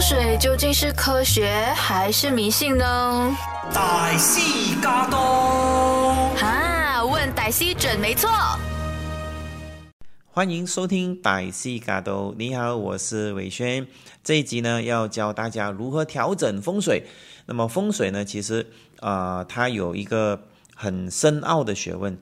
风水究竟是科学还是迷信呢？大师驾到，哈，问歹西准没错。欢迎收听歹西嘎都，你好，我是伟轩。这一集呢，要教大家如何调整风水。那么风水呢，其实啊，它有一个很深奥的学问，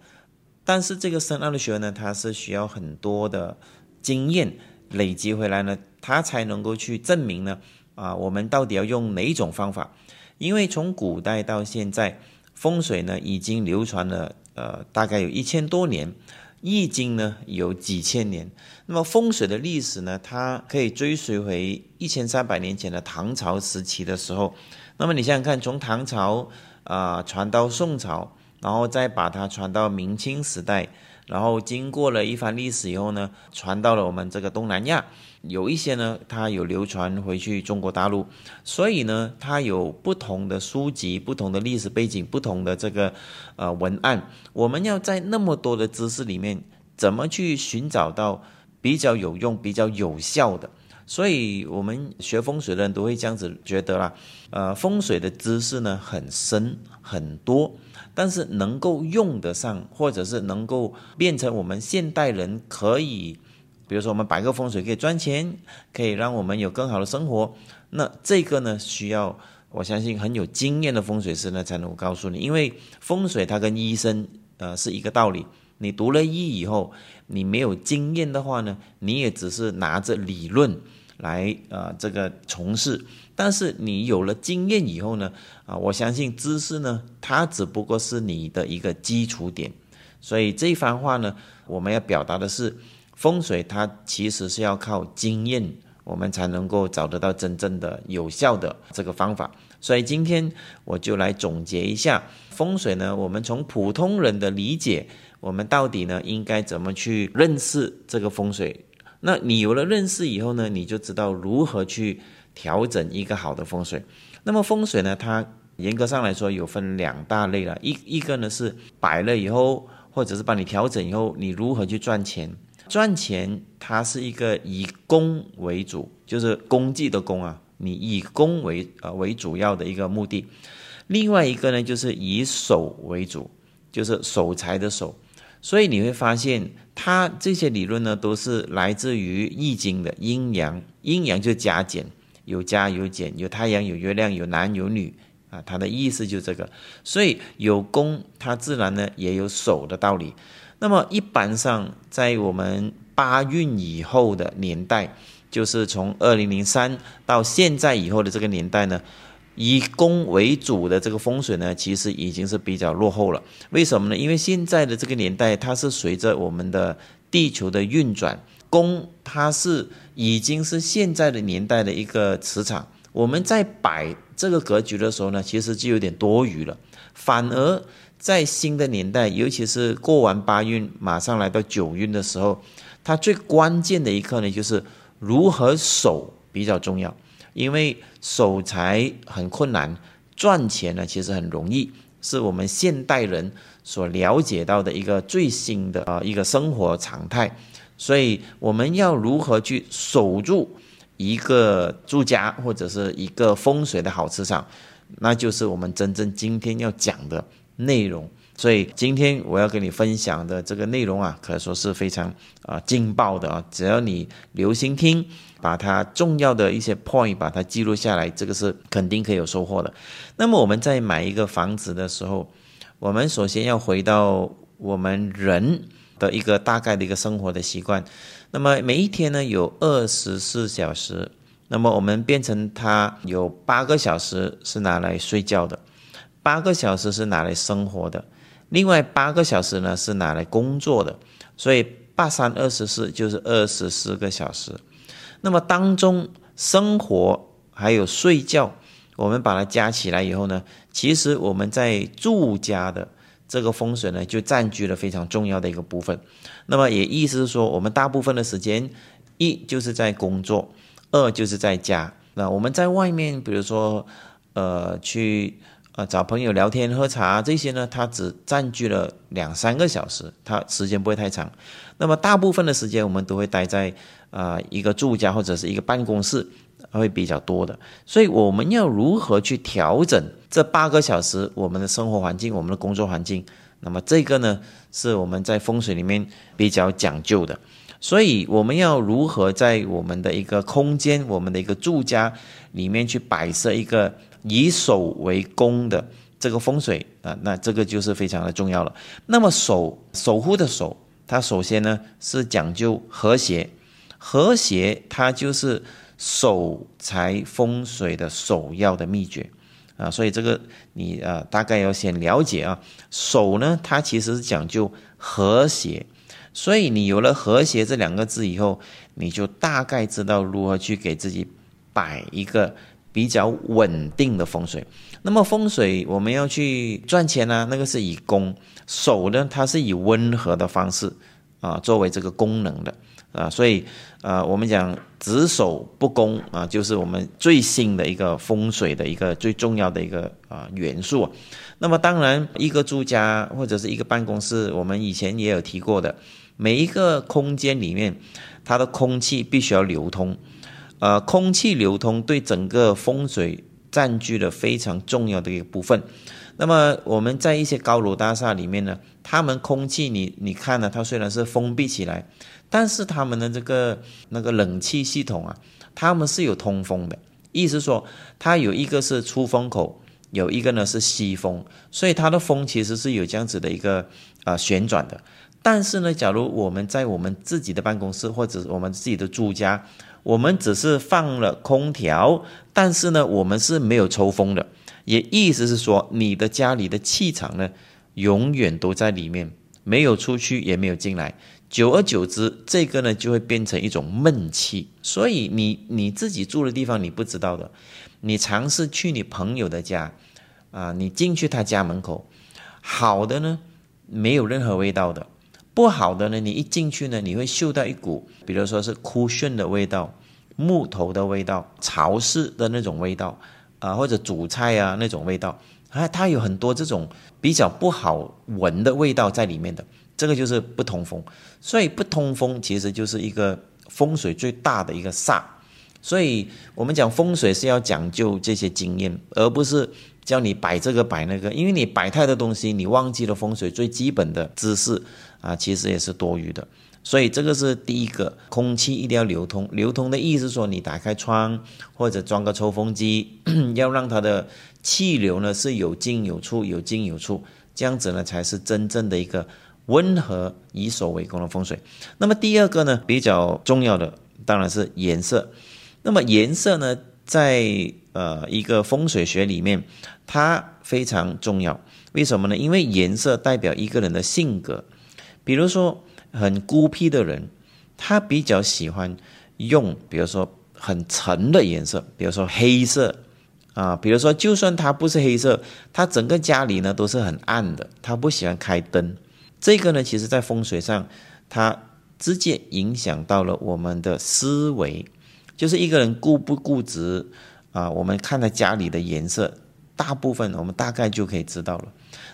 但是这个深奥的学问呢，它是需要很多的经验累积回来呢，它才能够去证明呢，啊，我们到底要用哪一种方法？因为从古代到现在，风水呢已经流传了呃大概有一千多年。易经呢有几千年，那么风水的历史呢，它可以追随回一千三百年前的唐朝时期的时候。那么你想想看，从唐朝啊传到宋朝，然后再把它传到明清时代，然后经过了一番历史以后呢，传到了我们这个东南亚。有一些呢，它有流传回去中国大陆，所以呢，它有不同的书籍、不同的历史背景、不同的这个呃文案。我们要在那么多的知识里面，怎么去寻找到比较有用、比较有效的？所以，我们学风水的人都会这样子觉得啦。呃，风水的知识呢很深很多，但是能够用得上，或者是能够变成我们现代人可以。比如说，我们摆个风水可以赚钱，可以让我们有更好的生活。那这个呢，需要我相信很有经验的风水师呢才能够告诉你。因为风水它跟医生呃是一个道理。你读了医以后，你没有经验的话呢，你也只是拿着理论来呃这个从事。但是你有了经验以后呢，啊，我相信知识呢，它只不过是你的一个基础点。所以这一番话呢，我们要表达的是。风水它其实是要靠经验，我们才能够找得到真正的有效的这个方法。所以今天我就来总结一下风水呢。我们从普通人的理解，我们到底呢应该怎么去认识这个风水？那你有了认识以后呢，你就知道如何去调整一个好的风水。那么风水呢，它严格上来说有分两大类了，一一个呢是摆了以后，或者是帮你调整以后，你如何去赚钱？赚钱，它是一个以功为主，就是功绩的功啊，你以功为呃为主要的一个目的。另外一个呢，就是以守为主，就是守财的守。所以你会发现，它这些理论呢，都是来自于易经的阴阳。阴阳就加减，有加有减，有太阳有月亮，有男有女啊，它的意思就这个。所以有功，它自然呢也有守的道理。那么一般上，在我们八运以后的年代，就是从二零零三到现在以后的这个年代呢，以宫为主的这个风水呢，其实已经是比较落后了。为什么呢？因为现在的这个年代，它是随着我们的地球的运转，宫它是已经是现在的年代的一个磁场。我们在摆这个格局的时候呢，其实就有点多余了，反而。在新的年代，尤其是过完八运，马上来到九运的时候，它最关键的一刻呢，就是如何守比较重要。因为守财很困难，赚钱呢其实很容易，是我们现代人所了解到的一个最新的啊一个生活常态。所以我们要如何去守住一个住家或者是一个风水的好磁场，那就是我们真正今天要讲的。内容，所以今天我要跟你分享的这个内容啊，可以说是非常啊劲爆的啊！只要你留心听，把它重要的一些 point 把它记录下来，这个是肯定可以有收获的。那么我们在买一个房子的时候，我们首先要回到我们人的一个大概的一个生活的习惯。那么每一天呢有二十四小时，那么我们变成它有八个小时是拿来睡觉的。八个小时是拿来生活的，另外八个小时呢是拿来工作的，所以八三二十四就是二十四个小时。那么当中生活还有睡觉，我们把它加起来以后呢，其实我们在住家的这个风水呢，就占据了非常重要的一个部分。那么也意思是说，我们大部分的时间，一就是在工作，二就是在家。那我们在外面，比如说，呃，去。呃，找朋友聊天、喝茶这些呢，它只占据了两三个小时，它时间不会太长。那么大部分的时间，我们都会待在啊一个住家或者是一个办公室，会比较多的。所以我们要如何去调整这八个小时我们的生活环境、我们的工作环境？那么这个呢，是我们在风水里面比较讲究的。所以我们要如何在我们的一个空间、我们的一个住家里面去摆设一个以守为攻的这个风水啊？那这个就是非常的重要了。那么守守护的守，它首先呢是讲究和谐，和谐它就是守财风水的首要的秘诀啊。所以这个你啊大概要先了解啊，守呢它其实是讲究和谐。所以你有了和谐这两个字以后，你就大概知道如何去给自己摆一个比较稳定的风水。那么风水我们要去赚钱呢，那个是以攻守呢，它是以温和的方式啊作为这个功能的啊。所以啊，我们讲只守不攻啊，就是我们最新的一个风水的一个最重要的一个啊元素。那么当然，一个住家或者是一个办公室，我们以前也有提过的。每一个空间里面，它的空气必须要流通，呃，空气流通对整个风水占据了非常重要的一个部分。那么我们在一些高楼大厦里面呢，他们空气你你看呢，它虽然是封闭起来，但是他们的这个那个冷气系统啊，他们是有通风的，意思说它有一个是出风口，有一个呢是吸风，所以它的风其实是有这样子的一个啊旋转的。但是呢，假如我们在我们自己的办公室或者我们自己的住家，我们只是放了空调，但是呢，我们是没有抽风的，也意思是说，你的家里的气场呢，永远都在里面，没有出去，也没有进来，久而久之，这个呢就会变成一种闷气。所以你你自己住的地方你不知道的，你尝试去你朋友的家，啊，你进去他家门口，好的呢，没有任何味道的。不好的呢，你一进去呢，你会嗅到一股，比如说是枯汛的味道、木头的味道、潮湿的那种味道啊，或者煮菜啊那种味道，啊，它有很多这种比较不好闻的味道在里面的，这个就是不通风。所以不通风其实就是一个风水最大的一个煞。所以我们讲风水是要讲究这些经验，而不是叫你摆这个摆那个，因为你摆太多东西，你忘记了风水最基本的知识。啊，其实也是多余的，所以这个是第一个，空气一定要流通。流通的意思说，你打开窗或者装个抽风机，要让它的气流呢是有进有出，有进有出，这样子呢才是真正的一个温和以守为攻的风水。那么第二个呢，比较重要的当然是颜色。那么颜色呢，在呃一个风水学里面，它非常重要。为什么呢？因为颜色代表一个人的性格。比如说，很孤僻的人，他比较喜欢用，比如说很沉的颜色，比如说黑色啊。比如说，就算他不是黑色，他整个家里呢都是很暗的，他不喜欢开灯。这个呢，其实在风水上，它直接影响到了我们的思维。就是一个人固不固执啊，我们看他家里的颜色，大部分我们大概就可以知道了。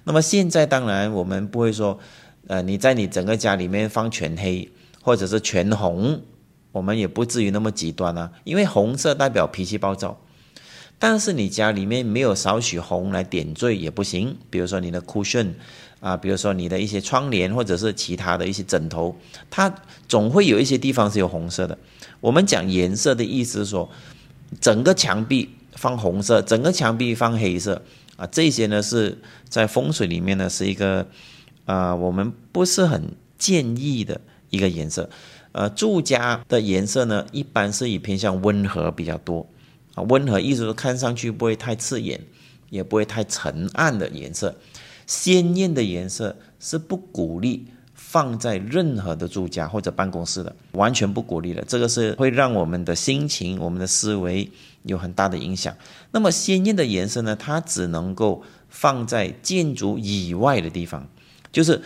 那么现在当然我们不会说。呃，你在你整个家里面放全黑或者是全红，我们也不至于那么极端啊。因为红色代表脾气暴躁，但是你家里面没有少许红来点缀也不行。比如说你的 cushion 啊，比如说你的一些窗帘或者是其他的一些枕头，它总会有一些地方是有红色的。我们讲颜色的意思说，整个墙壁放红色，整个墙壁放黑色啊，这些呢是在风水里面呢是一个。啊，我们不是很建议的一个颜色，呃，住家的颜色呢，一般是以偏向温和比较多，啊，温和意思说看上去不会太刺眼，也不会太沉暗的颜色，鲜艳的颜色是不鼓励放在任何的住家或者办公室的，完全不鼓励的，这个是会让我们的心情、我们的思维有很大的影响。那么鲜艳的颜色呢，它只能够放在建筑以外的地方。就是，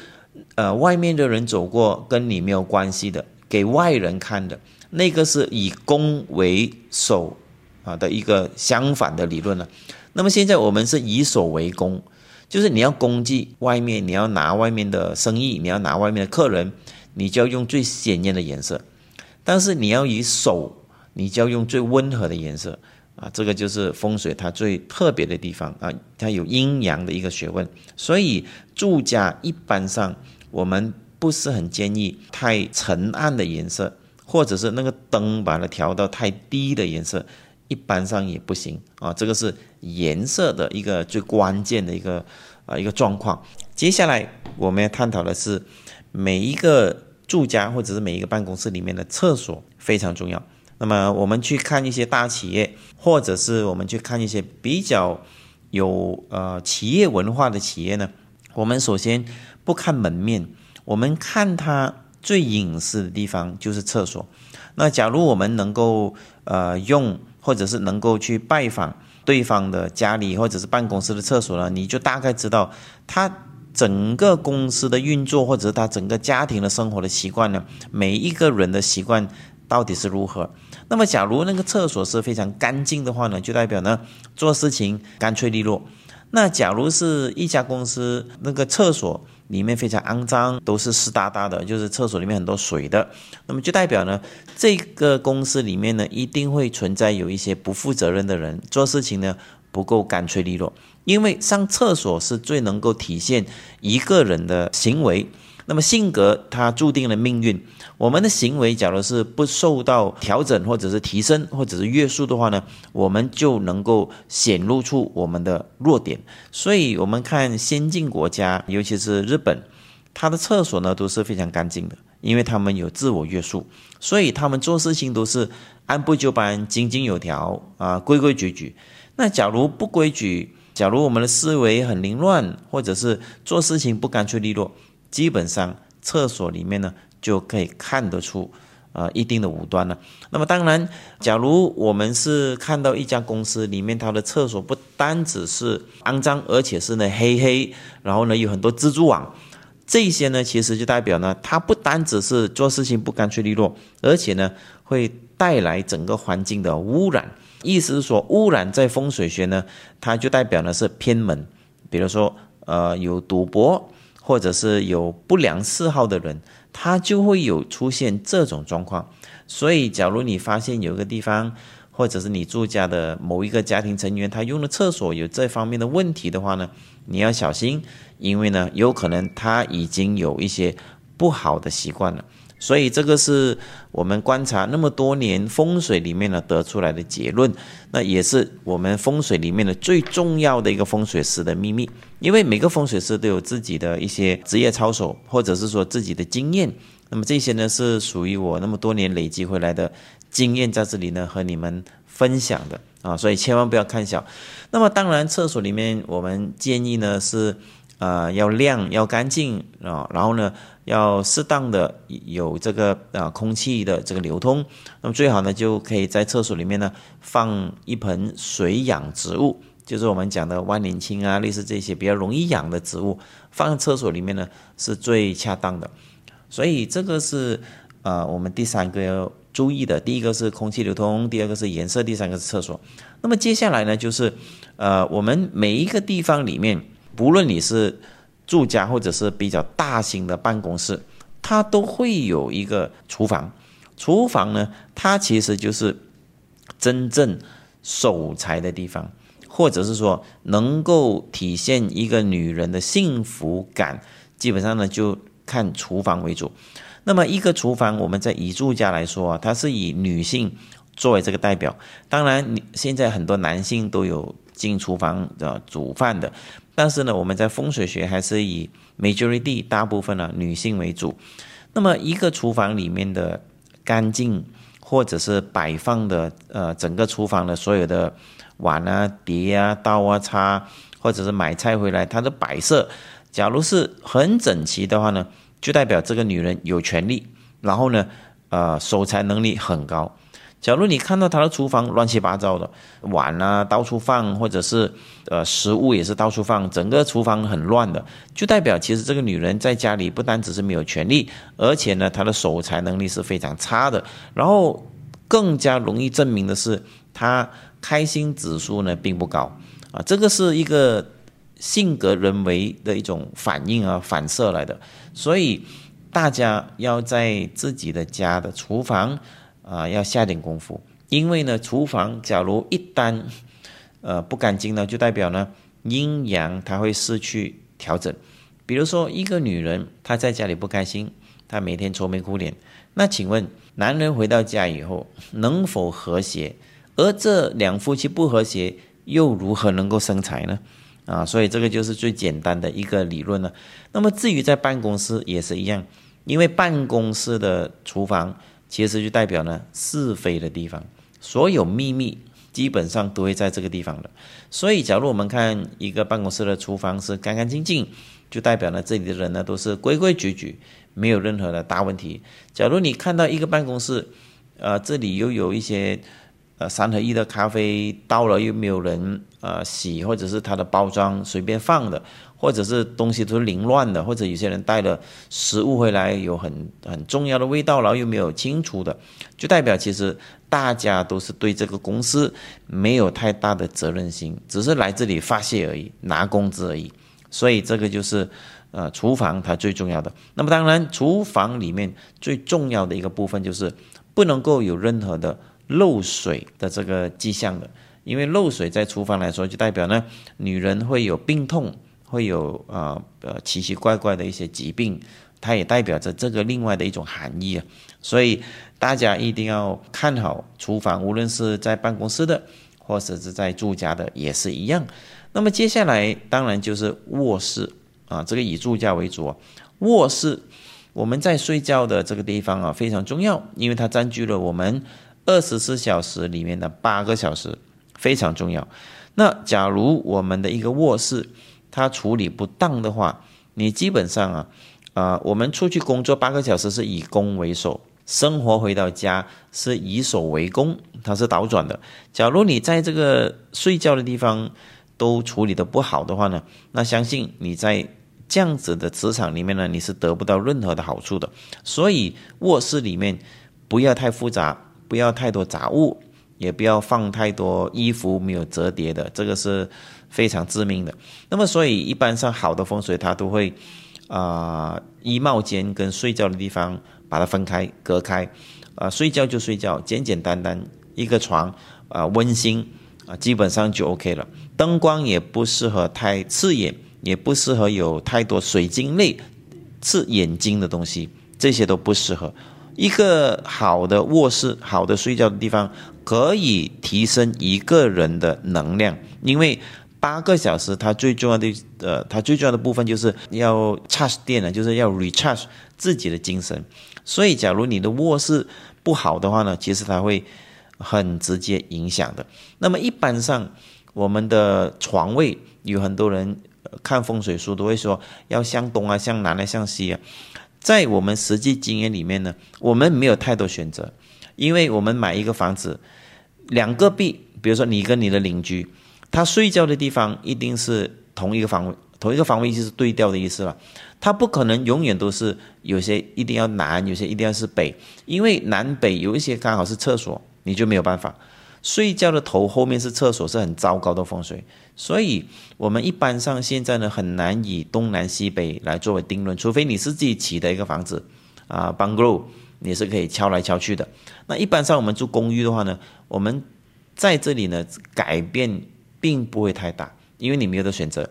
呃，外面的人走过跟你没有关系的，给外人看的那个是以攻为守啊的一个相反的理论了。那么现在我们是以守为攻，就是你要攻击外面，你要拿外面的生意，你要拿外面的客人，你就要用最鲜艳的颜色。但是你要以守，你就要用最温和的颜色啊。这个就是风水它最特别的地方啊，它有阴阳的一个学问。所以住家一般上我们不是很建议太沉暗的颜色，或者是那个灯把它调到太低的颜色，一般上也不行啊。这个是颜色的一个最关键的一个啊一个状况。接下来我们要探讨的是每一个。住家或者是每一个办公室里面的厕所非常重要。那么我们去看一些大企业，或者是我们去看一些比较有呃企业文化的企业呢？我们首先不看门面，我们看它最隐私的地方就是厕所。那假如我们能够呃用，或者是能够去拜访对方的家里或者是办公室的厕所呢，你就大概知道他。整个公司的运作，或者是他整个家庭的生活的习惯呢？每一个人的习惯到底是如何？那么，假如那个厕所是非常干净的话呢，就代表呢做事情干脆利落。那假如是一家公司那个厕所里面非常肮脏，都是湿哒哒的，就是厕所里面很多水的，那么就代表呢这个公司里面呢一定会存在有一些不负责任的人，做事情呢不够干脆利落。因为上厕所是最能够体现一个人的行为，那么性格它注定了命运。我们的行为假如是不受到调整，或者是提升，或者是约束的话呢，我们就能够显露出我们的弱点。所以，我们看先进国家，尤其是日本，它的厕所呢都是非常干净的，因为他们有自我约束，所以他们做事情都是按部就班、井井有条啊，规规矩矩。那假如不规矩，假如我们的思维很凌乱，或者是做事情不干脆利落，基本上厕所里面呢就可以看得出，呃，一定的五端了。那么当然，假如我们是看到一家公司里面它的厕所不单只是肮脏，而且是呢黑黑，然后呢有很多蜘蛛网，这些呢其实就代表呢它不单只是做事情不干脆利落，而且呢会带来整个环境的污染。意思是说，污染在风水学呢，它就代表呢是偏门，比如说，呃，有赌博或者是有不良嗜好的人，他就会有出现这种状况。所以，假如你发现有一个地方，或者是你住家的某一个家庭成员，他用的厕所有这方面的问题的话呢，你要小心，因为呢，有可能他已经有一些不好的习惯了。所以这个是我们观察那么多年风水里面呢得出来的结论，那也是我们风水里面的最重要的一个风水师的秘密。因为每个风水师都有自己的一些职业操守，或者是说自己的经验。那么这些呢是属于我那么多年累积回来的经验，在这里呢和你们分享的啊，所以千万不要看小。那么当然，厕所里面我们建议呢是。呃，要亮，要干净啊，然后呢，要适当的有这个啊空气的这个流通。那么最好呢，就可以在厕所里面呢放一盆水养植物，就是我们讲的万年青啊，类似这些比较容易养的植物，放在厕所里面呢是最恰当的。所以这个是呃我们第三个要注意的，第一个是空气流通，第二个是颜色，第三个是厕所。那么接下来呢，就是呃我们每一个地方里面。不论你是住家或者是比较大型的办公室，它都会有一个厨房。厨房呢，它其实就是真正守财的地方，或者是说能够体现一个女人的幸福感。基本上呢，就看厨房为主。那么一个厨房，我们在以住家来说啊，它是以女性作为这个代表。当然，你现在很多男性都有进厨房的煮饭的。但是呢，我们在风水学还是以 majority 大部分呢女性为主。那么一个厨房里面的干净，或者是摆放的呃整个厨房的所有的碗啊、碟啊、刀啊、叉，或者是买菜回来它的摆设，假如是很整齐的话呢，就代表这个女人有权利，然后呢，呃守财能力很高。假如你看到他的厨房乱七八糟的碗啊到处放，或者是呃食物也是到处放，整个厨房很乱的，就代表其实这个女人在家里不单只是没有权利，而且呢她的守财能力是非常差的。然后更加容易证明的是，她开心指数呢并不高啊，这个是一个性格人为的一种反应啊反射来的。所以大家要在自己的家的厨房。啊，要下点功夫，因为呢，厨房假如一旦呃不干净呢，就代表呢阴阳它会失去调整。比如说一个女人她在家里不开心，她每天愁眉苦脸，那请问男人回到家以后能否和谐？而这两夫妻不和谐，又如何能够生财呢？啊，所以这个就是最简单的一个理论了。那么至于在办公室也是一样，因为办公室的厨房其实就代表呢是非的地方，所有秘密基本上都会在这个地方的。所以，假如我们看一个办公室的厨房是干干净净，就代表呢这里的人呢都是规规矩矩，没有任何的大问题。假如你看到一个办公室，呃，这里又有一些。呃，三合一的咖啡倒了又没有人呃洗，或者是它的包装随便放的，或者是东西都是凌乱的，或者有些人带了食物回来有很很重要的味道，然后又没有清除的，就代表其实大家都是对这个公司没有太大的责任心，只是来这里发泄而已，拿工资而已。所以这个就是呃厨房它最重要的。那么当然，厨房里面最重要的一个部分就是不能够有任何的。漏水的这个迹象的，因为漏水在厨房来说，就代表呢，女人会有病痛，会有啊呃奇奇怪怪的一些疾病，它也代表着这个另外的一种含义啊。所以大家一定要看好厨房，无论是在办公室的，或者是在住家的，也是一样。那么接下来当然就是卧室啊，这个以住家为主啊。卧室我们在睡觉的这个地方啊非常重要，因为它占据了我们。二十四小时里面的八个小时非常重要。那假如我们的一个卧室它处理不当的话，你基本上啊，啊，我们出去工作八个小时是以工为首，生活回到家是以守为攻，它是倒转的。假如你在这个睡觉的地方都处理的不好的话呢，那相信你在这样子的职场里面呢，你是得不到任何的好处的。所以卧室里面不要太复杂。不要太多杂物，也不要放太多衣服没有折叠的，这个是非常致命的。那么，所以一般上好的风水，它都会啊衣帽间跟睡觉的地方把它分开隔开，啊睡觉就睡觉，简简单单一个床啊温馨啊基本上就 OK 了。灯光也不适合太刺眼，也不适合有太多水晶类刺眼睛的东西，这些都不适合。一个好的卧室，好的睡觉的地方，可以提升一个人的能量。因为八个小时，它最重要的呃，它最重要的部分就是要 charge 电呢，就是要 recharge 自己的精神。所以，假如你的卧室不好的话呢，其实它会很直接影响的。那么，一般上我们的床位，有很多人看风水书都会说要向东啊，向南啊，向西啊。在我们实际经验里面呢，我们没有太多选择，因为我们买一个房子，两个壁，比如说你跟你的邻居，他睡觉的地方一定是同一个方位，同一个方位就是对调的意思了。他不可能永远都是有些一定要南，有些一定要是北，因为南北有一些刚好是厕所，你就没有办法。睡觉的头后面是厕所，是很糟糕的风水，所以我们一般上现在呢很难以东南西北来作为定论，除非你是自己起的一个房子啊，bungalow，你是可以敲来敲去的。那一般上我们住公寓的话呢，我们在这里呢改变并不会太大，因为你没有的选择。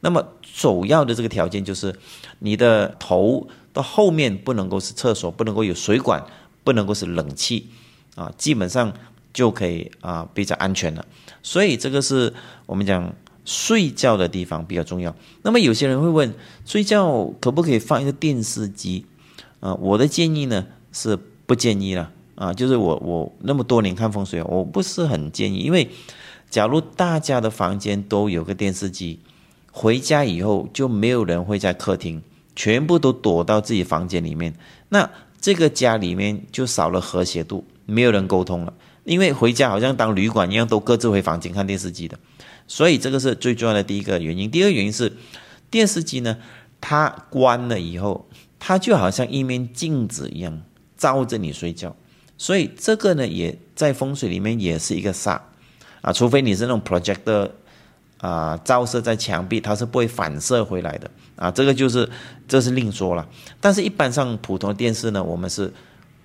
那么首要的这个条件就是你的头的后面不能够是厕所，不能够有水管，不能够是冷气啊，基本上。就可以啊，比较安全了。所以这个是我们讲睡觉的地方比较重要。那么有些人会问，睡觉可不可以放一个电视机？啊，我的建议呢是不建议了啊。就是我我那么多年看风水，我不是很建议，因为假如大家的房间都有个电视机，回家以后就没有人会在客厅，全部都躲到自己房间里面，那这个家里面就少了和谐度，没有人沟通了。因为回家好像当旅馆一样，都各自回房间看电视机的，所以这个是最重要的第一个原因。第二个原因是，电视机呢，它关了以后，它就好像一面镜子一样照着你睡觉，所以这个呢，也在风水里面也是一个煞啊，除非你是那种 projector 啊，照射在墙壁，它是不会反射回来的啊，这个就是这是另说了。但是，一般上普通的电视呢，我们是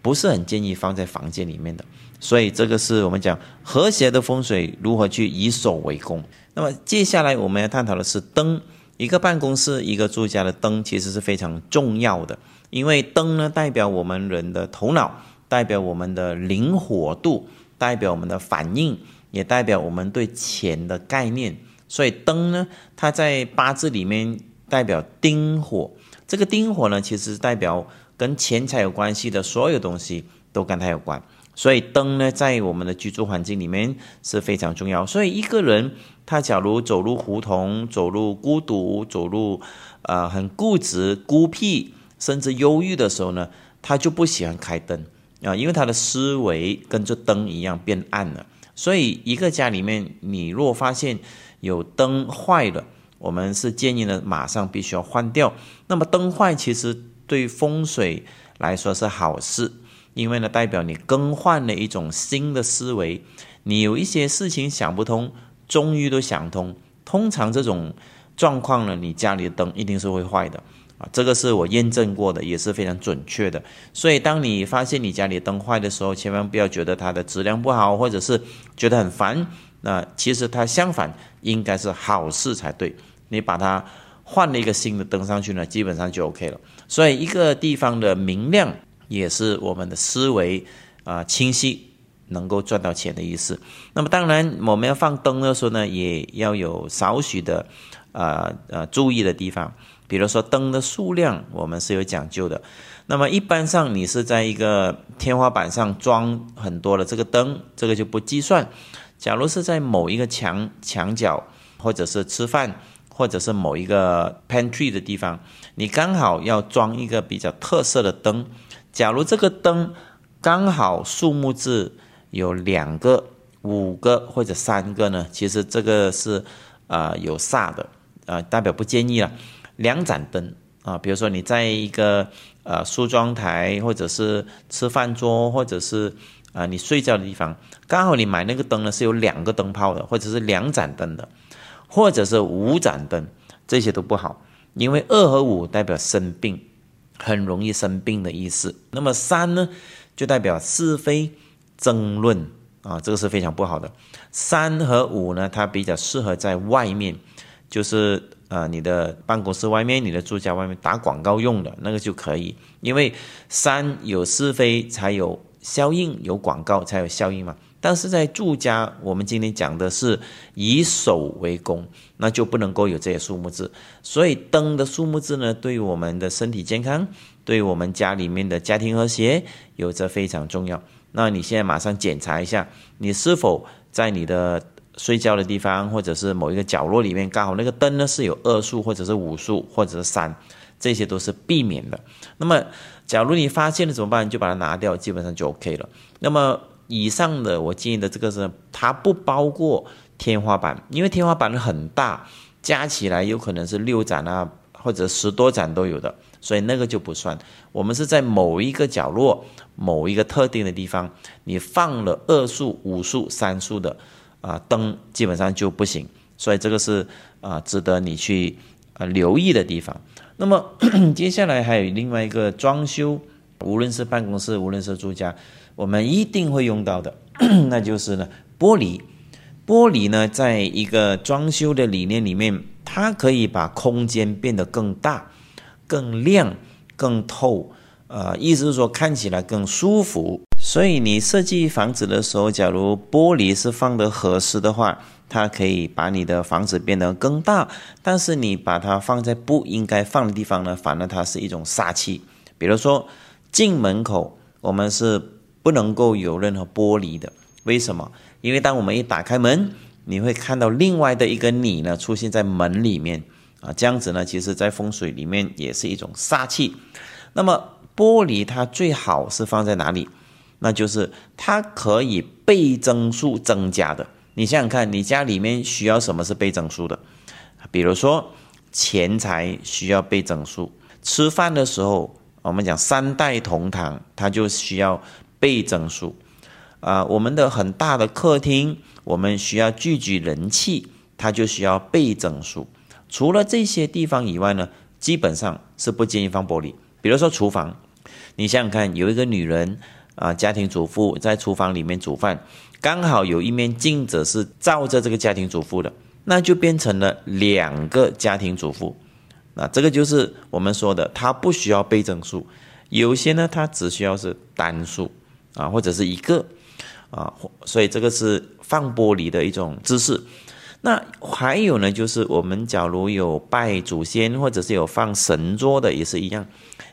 不是很建议放在房间里面的？所以这个是我们讲和谐的风水如何去以守为攻。那么接下来我们要探讨的是灯，一个办公室、一个住家的灯其实是非常重要的，因为灯呢代表我们人的头脑，代表我们的灵活度，代表我们的反应，也代表我们对钱的概念。所以灯呢，它在八字里面代表丁火，这个丁火呢，其实代表跟钱财有关系的所有东西都跟它有关。所以灯呢，在我们的居住环境里面是非常重要。所以一个人他假如走入胡同、走入孤独、走入呃很固执、孤僻，甚至忧郁的时候呢，他就不喜欢开灯啊，因为他的思维跟着灯一样变暗了。所以一个家里面，你若发现有灯坏了，我们是建议呢马上必须要换掉。那么灯坏其实对风水来说是好事。因为呢，代表你更换了一种新的思维，你有一些事情想不通，终于都想通。通常这种状况呢，你家里的灯一定是会坏的啊，这个是我验证过的，也是非常准确的。所以，当你发现你家里灯坏的时候，千万不要觉得它的质量不好，或者是觉得很烦。那其实它相反，应该是好事才对。你把它换了一个新的灯上去呢，基本上就 OK 了。所以，一个地方的明亮。也是我们的思维啊清晰，能够赚到钱的意思。那么当然，我们要放灯的时候呢，也要有少许的啊呃注意的地方。比如说灯的数量，我们是有讲究的。那么一般上，你是在一个天花板上装很多的这个灯，这个就不计算。假如是在某一个墙墙角，或者是吃饭，或者是某一个 pantry 的地方，你刚好要装一个比较特色的灯。假如这个灯刚好数目字有两个、五个或者三个呢？其实这个是啊有煞的啊，代表不建议了。两盏灯啊，比如说你在一个呃梳妆台，或者是吃饭桌，或者是啊你睡觉的地方，刚好你买那个灯呢是有两个灯泡的，或者是两盏灯的，或者是五盏灯，这些都不好，因为二和五代表生病。很容易生病的意思。那么三呢，就代表是非争论啊，这个是非常不好的。三和五呢，它比较适合在外面，就是呃你的办公室外面、你的住家外面打广告用的那个就可以，因为三有是非才有效应，有广告才有效应嘛。但是在住家，我们今天讲的是以守为攻，那就不能够有这些数目字。所以灯的数目字呢，对于我们的身体健康，对我们家里面的家庭和谐，有着非常重要。那你现在马上检查一下，你是否在你的睡觉的地方，或者是某一个角落里面，刚好那个灯呢是有二数，或者是五数，或者是三，这些都是避免的。那么，假如你发现了怎么办？就把它拿掉，基本上就 OK 了。那么。以上的我建议的这个是，它不包括天花板，因为天花板很大，加起来有可能是六盏啊，或者十多盏都有的，所以那个就不算。我们是在某一个角落、某一个特定的地方，你放了二数、五数、三数的啊灯，基本上就不行。所以这个是啊值得你去啊留意的地方。那么 接下来还有另外一个装修，无论是办公室，无论是住家。我们一定会用到的，那就是呢，玻璃。玻璃呢，在一个装修的理念里面，它可以把空间变得更大、更亮、更透。呃，意思是说看起来更舒服。所以你设计房子的时候，假如玻璃是放的合适的话，它可以把你的房子变得更大。但是你把它放在不应该放的地方呢，反而它是一种煞气。比如说进门口，我们是。不能够有任何玻璃的，为什么？因为当我们一打开门，你会看到另外的一个你呢出现在门里面啊，这样子呢，其实在风水里面也是一种煞气。那么玻璃它最好是放在哪里？那就是它可以倍增数增加的。你想想看，你家里面需要什么是倍增数的？比如说钱财需要倍增数，吃饭的时候我们讲三代同堂，它就需要。倍增数，啊，我们的很大的客厅，我们需要聚集人气，它就需要倍增数。除了这些地方以外呢，基本上是不建议放玻璃。比如说厨房，你想想看，有一个女人啊家庭主妇在厨房里面煮饭，刚好有一面镜子是照着这个家庭主妇的，那就变成了两个家庭主妇。那这个就是我们说的，它不需要倍增数，有些呢它只需要是单数啊，或者是一个啊，所以这个是放玻璃的一种姿势。那还有呢，就是我们假如有拜祖先，或者是有放神桌的，也是一样。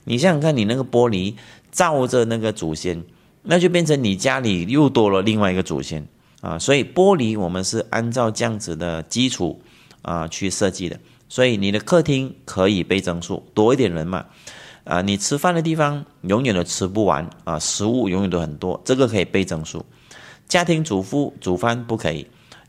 你想想看，你那个玻璃照着那个祖先，那就变成你家里又多了另外一个祖先啊。所以玻璃我们是按照这样子的基础啊去设计的。所以你的客厅可以倍增数多一点人嘛啊，你吃饭的地方永远都吃不完啊，食物永远都很多，这个可以倍增数。家庭主妇煮饭不可以。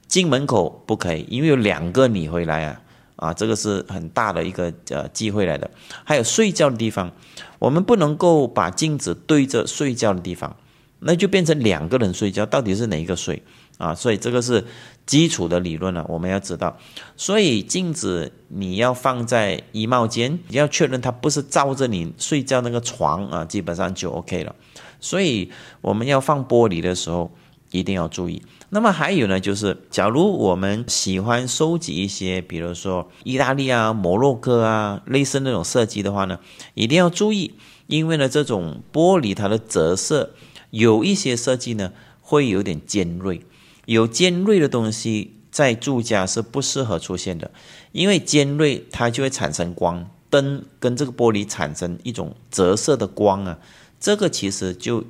进门口不可以，因为有两个你回来啊，啊，这个是很大的一个呃机会来的。还有睡觉的地方，我们不能够把镜子对着睡觉的地方，那就变成两个人睡觉，到底是哪一个睡啊？所以这个是基础的理论了，我们要知道。所以镜子你要放在衣帽间，你要确认它不是照着你睡觉那个床啊，基本上就 OK 了。所以我们要放玻璃的时候。一定要注意。那么还有呢，就是假如我们喜欢收集一些，比如说意大利啊、摩洛哥啊类似那种设计的话呢，一定要注意，因为呢，这种玻璃它的折射有一些设计呢会有点尖锐，有尖锐的东西在住家是不适合出现的，因为尖锐它就会产生光，灯跟这个玻璃产生一种折射的光啊，这个其实就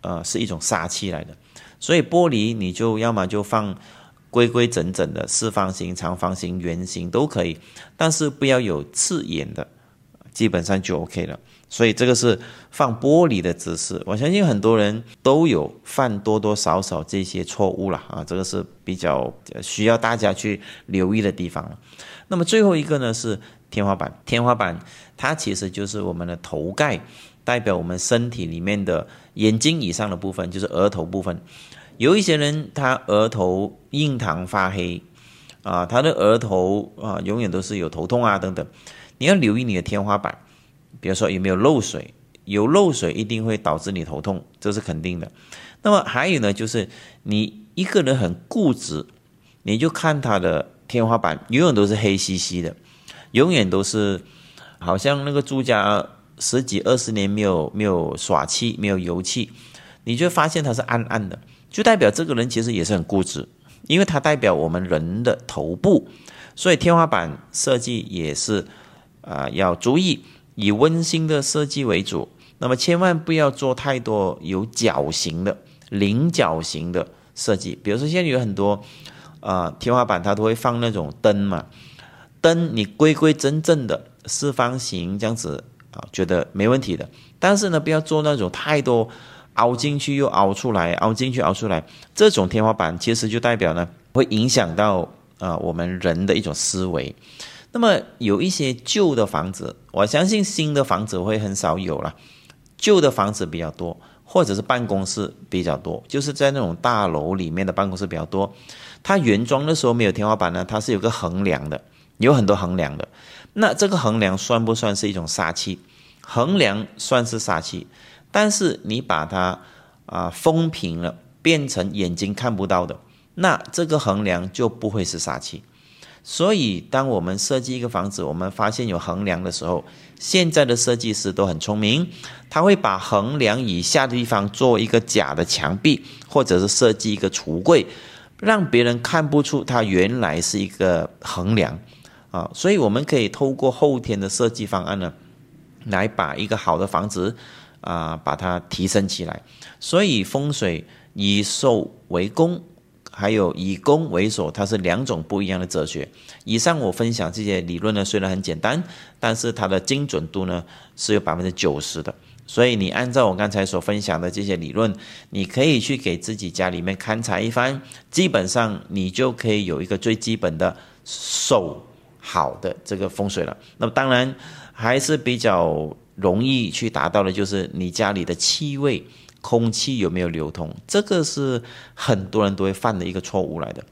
呃是一种杀气来的。所以玻璃你就要么就放规规整整的四方形、长方形、圆形都可以，但是不要有刺眼的，基本上就 OK 了。所以这个是放玻璃的姿势，我相信很多人都有犯多多少少这些错误了啊，这个是比较需要大家去留意的地方了。那么最后一个呢是天花板，天花板它其实就是我们的头盖。代表我们身体里面的眼睛以上的部分，就是额头部分。有一些人他额头印堂发黑啊，他的额头啊永远都是有头痛啊等等。你要留意你的天花板，比如说有没有漏水，有漏水一定会导致你头痛，这是肯定的。那么还有呢，就是你一个人很固执，你就看他的天花板永远都是黑兮兮的，永远都是好像那个住家。十几二十年没有没有刷漆，没有油漆，你就发现它是暗暗的，就代表这个人其实也是很固执，因为它代表我们人的头部，所以天花板设计也是啊要注意以温馨的设计为主，那么千万不要做太多有角形的菱角形的设计，比如说现在有很多啊天花板它都会放那种灯嘛，灯你规规整整的四方形这样子。啊，觉得没问题的，但是呢，不要做那种太多凹进去又凹出来，凹进去凹出来，这种天花板其实就代表呢，会影响到啊我们人的一种思维。那么有一些旧的房子，我相信新的房子会很少有了，旧的房子比较多，或者是办公室比较多，就是在那种大楼里面的办公室比较多。它原装的时候没有天花板呢，它是有个横梁的，有很多横梁的。那这个横梁算不算是一种杀气？横梁算是杀气，但是你把它啊封平了，变成眼睛看不到的，那这个横梁就不会是杀气。所以，当我们设计一个房子，我们发现有横梁的时候，现在的设计师都很聪明，他会把横梁以下的地方做一个假的墙壁，或者是设计一个橱柜，让别人看不出它原来是一个横梁。啊，所以我们可以透过后天的设计方案呢，来把一个好的房子啊，把它提升起来。所以风水以守为攻，还有以攻为守，它是两种不一样的哲学。以上我分享这些理论呢，虽然很简单，但是它的精准度呢是有百分之九十的。所以你按照我刚才所分享的这些理论，你可以去给自己家里面勘察一番，基本上你就可以有一个最基本的守。好的这个风水了，那么当然还是比较容易去达到的，就是你家里的气味、空气有没有流通，这个是很多人都会犯的一个错误来的。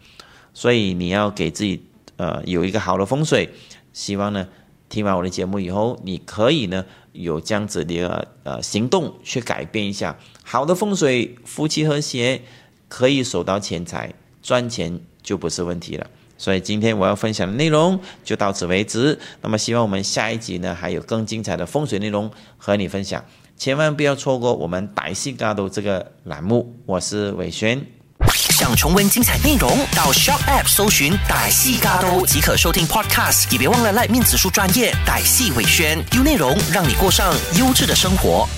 所以你要给自己呃有一个好的风水，希望呢听完我的节目以后，你可以呢有这样子的呃行动去改变一下。好的风水，夫妻和谐，可以收到钱财，赚钱就不是问题了。所以今天我要分享的内容就到此为止。那么希望我们下一集呢还有更精彩的风水内容和你分享，千万不要错过我们歹戏嘎都这个栏目。我是伟轩。想重温精彩内容，到 Shop App 搜寻歹戏嘎都即可收听 Podcast。也别忘了赖面子书专业歹戏伟轩，优内容让你过上优质的生活。